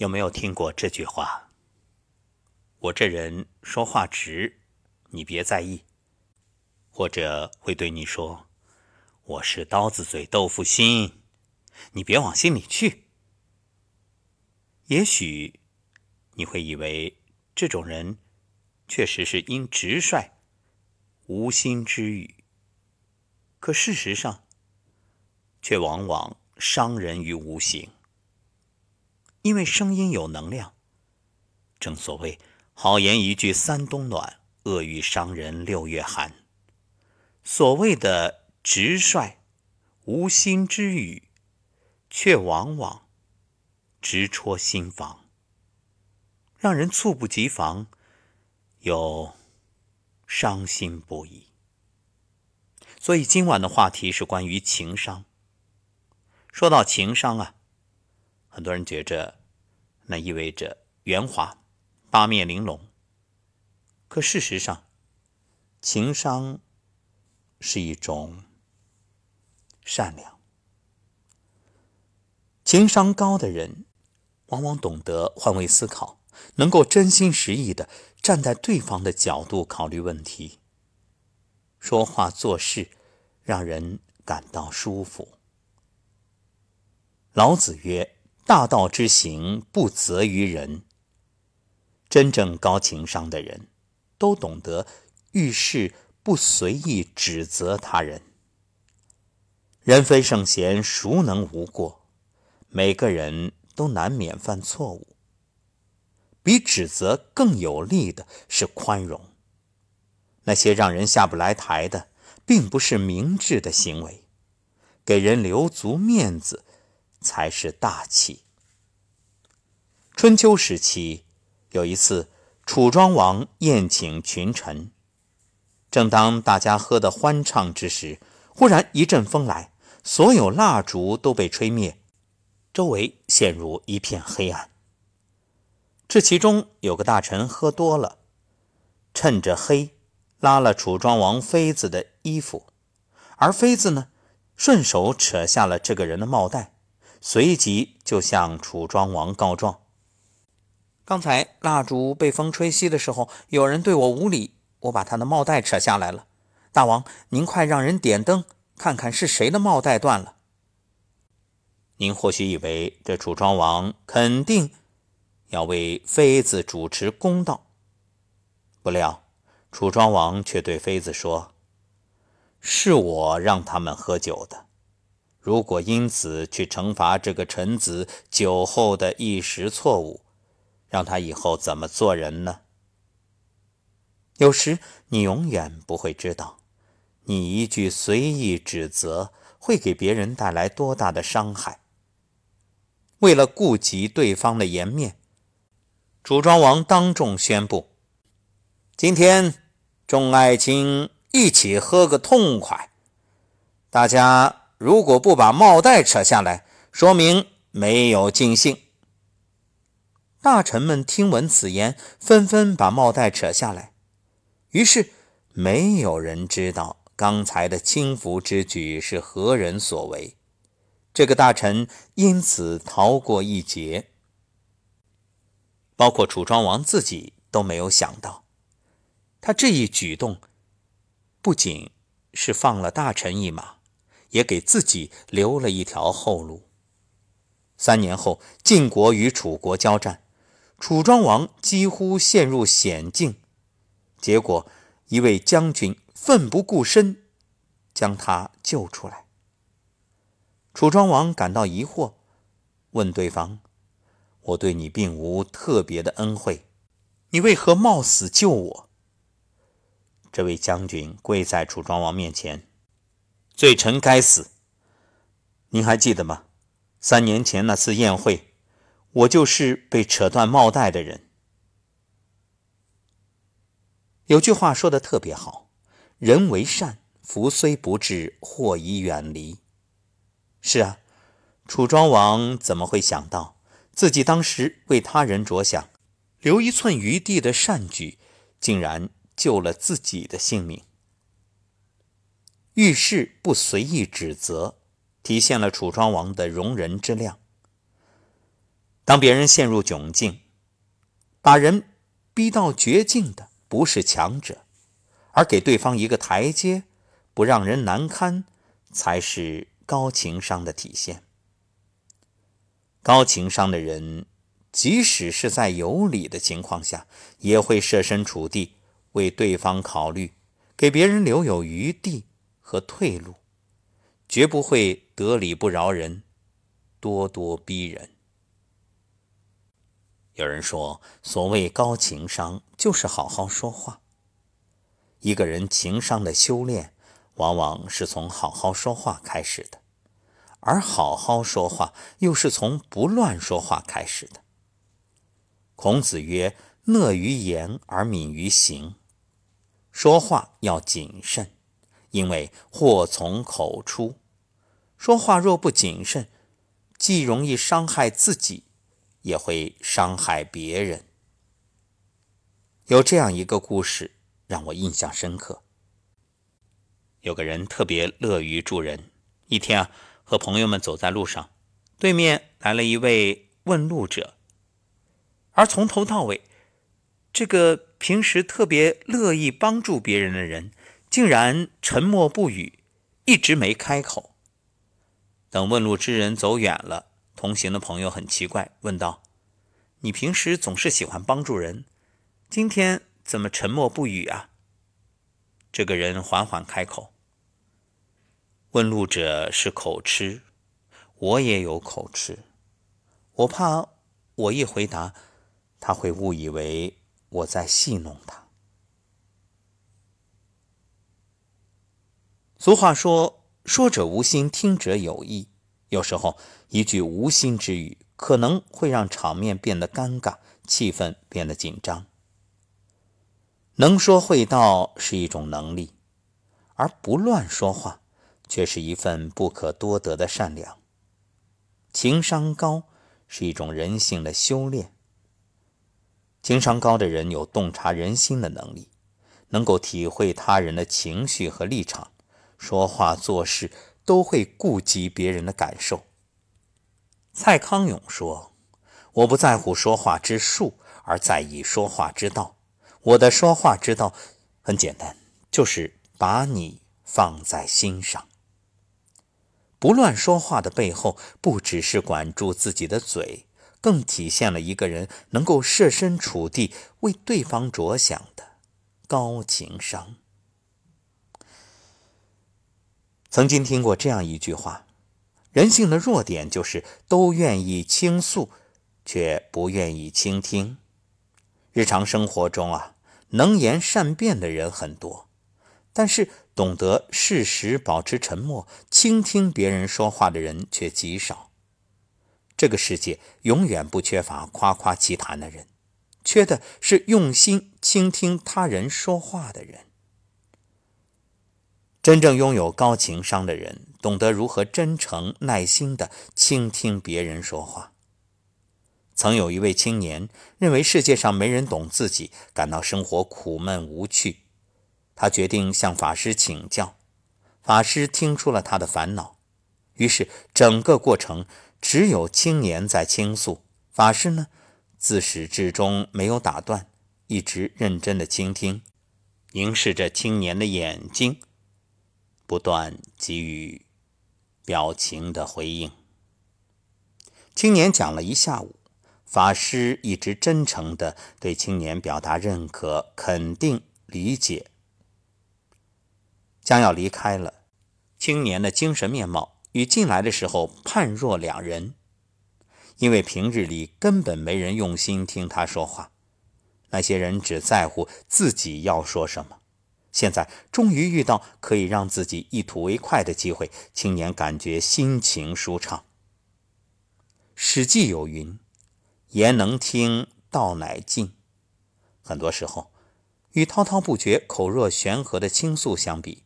有没有听过这句话？我这人说话直，你别在意。或者会对你说：“我是刀子嘴豆腐心，你别往心里去。”也许你会以为这种人确实是因直率、无心之语，可事实上却往往伤人于无形。因为声音有能量，正所谓“好言一句三冬暖，恶语伤人六月寒”。所谓的直率、无心之语，却往往直戳心房，让人猝不及防，又伤心不已。所以今晚的话题是关于情商。说到情商啊。很多人觉着，那意味着圆滑、八面玲珑。可事实上，情商是一种善良。情商高的人，往往懂得换位思考，能够真心实意的站在对方的角度考虑问题，说话做事让人感到舒服。老子曰。大道之行，不责于人。真正高情商的人，都懂得遇事不随意指责他人。人非圣贤，孰能无过？每个人都难免犯错误。比指责更有力的是宽容。那些让人下不来台的，并不是明智的行为，给人留足面子。才是大气。春秋时期，有一次，楚庄王宴请群臣，正当大家喝得欢畅之时，忽然一阵风来，所有蜡烛都被吹灭，周围陷入一片黑暗。这其中有个大臣喝多了，趁着黑，拉了楚庄王妃子的衣服，而妃子呢，顺手扯下了这个人的帽带。随即就向楚庄王告状。刚才蜡烛被风吹熄的时候，有人对我无礼，我把他的帽带扯下来了。大王，您快让人点灯，看看是谁的帽带断了。您或许以为这楚庄王肯定要为妃子主持公道，不料楚庄王却对妃子说：“是我让他们喝酒的。”如果因此去惩罚这个臣子酒后的一时错误，让他以后怎么做人呢？有时你永远不会知道，你一句随意指责会给别人带来多大的伤害。为了顾及对方的颜面，楚庄王当众宣布：今天众爱卿一起喝个痛快，大家。如果不把帽带扯下来，说明没有尽兴。大臣们听闻此言，纷纷把帽带扯下来。于是，没有人知道刚才的轻浮之举是何人所为。这个大臣因此逃过一劫。包括楚庄王自己都没有想到，他这一举动不仅是放了大臣一马。也给自己留了一条后路。三年后，晋国与楚国交战，楚庄王几乎陷入险境，结果一位将军奋不顾身将他救出来。楚庄王感到疑惑，问对方：“我对你并无特别的恩惠，你为何冒死救我？”这位将军跪在楚庄王面前。罪臣该死！您还记得吗？三年前那次宴会，我就是被扯断帽带的人。有句话说的特别好：“人为善，福虽不至，祸已远离。”是啊，楚庄王怎么会想到自己当时为他人着想，留一寸余地的善举，竟然救了自己的性命？遇事不随意指责，体现了楚庄王的容人之量。当别人陷入窘境，把人逼到绝境的不是强者，而给对方一个台阶，不让人难堪，才是高情商的体现。高情商的人，即使是在有理的情况下，也会设身处地为对方考虑，给别人留有余地和退路，绝不会得理不饶人，咄咄逼人。有人说，所谓高情商，就是好好说话。一个人情商的修炼，往往是从好好说话开始的。而好好说话，又是从不乱说话开始的。孔子曰：“讷于言而敏于行。”说话要谨慎，因为祸从口出。说话若不谨慎，既容易伤害自己，也会伤害别人。有这样一个故事让我印象深刻。有个人特别乐于助人，一天啊。和朋友们走在路上，对面来了一位问路者，而从头到尾，这个平时特别乐意帮助别人的人，竟然沉默不语，一直没开口。等问路之人走远了，同行的朋友很奇怪，问道：“你平时总是喜欢帮助人，今天怎么沉默不语啊？”这个人缓缓开口。问路者是口吃，我也有口吃，我怕我一回答，他会误以为我在戏弄他。俗话说：“说者无心，听者有意。”有时候，一句无心之语，可能会让场面变得尴尬，气氛变得紧张。能说会道是一种能力，而不乱说话。却是一份不可多得的善良。情商高是一种人性的修炼。情商高的人有洞察人心的能力，能够体会他人的情绪和立场，说话做事都会顾及别人的感受。蔡康永说：“我不在乎说话之术，而在意说话之道。我的说话之道很简单，就是把你放在心上。”不乱说话的背后，不只是管住自己的嘴，更体现了一个人能够设身处地为对方着想的高情商。曾经听过这样一句话：人性的弱点就是都愿意倾诉，却不愿意倾听。日常生活中啊，能言善辩的人很多。但是，懂得适时保持沉默、倾听别人说话的人却极少。这个世界永远不缺乏夸夸其谈的人，缺的是用心倾听他人说话的人。真正拥有高情商的人，懂得如何真诚、耐心地倾听别人说话。曾有一位青年认为世界上没人懂自己，感到生活苦闷无趣。他决定向法师请教，法师听出了他的烦恼，于是整个过程只有青年在倾诉，法师呢自始至终没有打断，一直认真的倾听，凝视着青年的眼睛，不断给予表情的回应。青年讲了一下午，法师一直真诚的对青年表达认可、肯定、理解。将要离开了，青年的精神面貌与进来的时候判若两人。因为平日里根本没人用心听他说话，那些人只在乎自己要说什么。现在终于遇到可以让自己一吐为快的机会，青年感觉心情舒畅。《史记》有云：“言能听，道乃尽。”很多时候，与滔滔不绝、口若悬河的倾诉相比，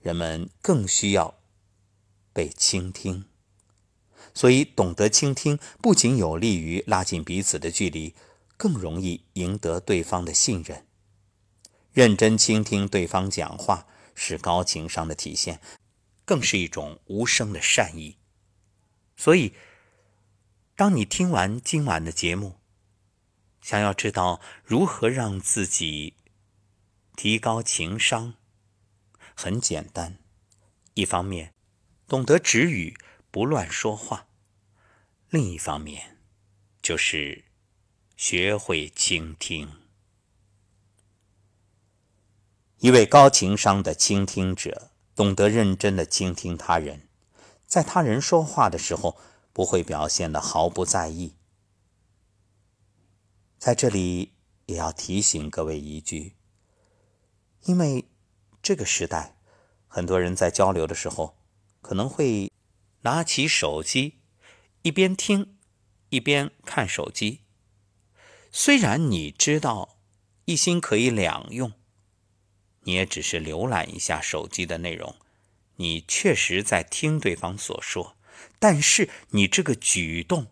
人们更需要被倾听，所以懂得倾听不仅有利于拉近彼此的距离，更容易赢得对方的信任。认真倾听对方讲话是高情商的体现，更是一种无声的善意。所以，当你听完今晚的节目，想要知道如何让自己提高情商，很简单。一方面，懂得止语，不乱说话；另一方面，就是学会倾听。一位高情商的倾听者，懂得认真的倾听他人，在他人说话的时候，不会表现的毫不在意。在这里也要提醒各位一句，因为这个时代，很多人在交流的时候，可能会拿起手机，一边听，一边看手机。虽然你知道一心可以两用，你也只是浏览一下手机的内容，你确实在听对方所说，但是你这个举动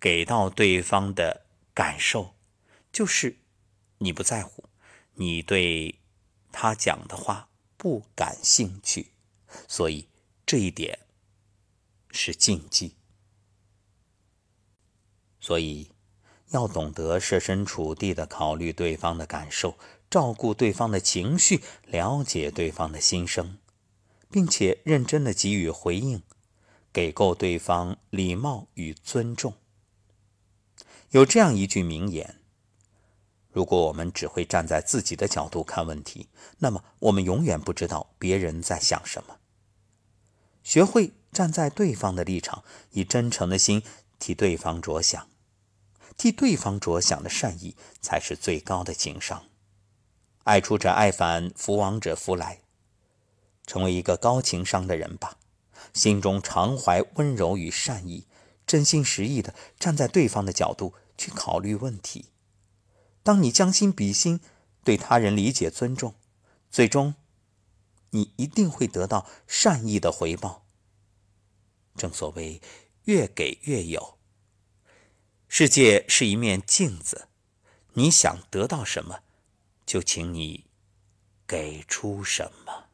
给到对方的感受。就是你不在乎，你对他讲的话不感兴趣，所以这一点是禁忌。所以要懂得设身处地的考虑对方的感受，照顾对方的情绪，了解对方的心声，并且认真的给予回应，给够对方礼貌与尊重。有这样一句名言。如果我们只会站在自己的角度看问题，那么我们永远不知道别人在想什么。学会站在对方的立场，以真诚的心替对方着想，替对方着想的善意，才是最高的情商。爱出者爱返，福往者福来。成为一个高情商的人吧，心中常怀温柔与善意，真心实意的站在对方的角度去考虑问题。当你将心比心，对他人理解尊重，最终，你一定会得到善意的回报。正所谓，越给越有。世界是一面镜子，你想得到什么，就请你给出什么。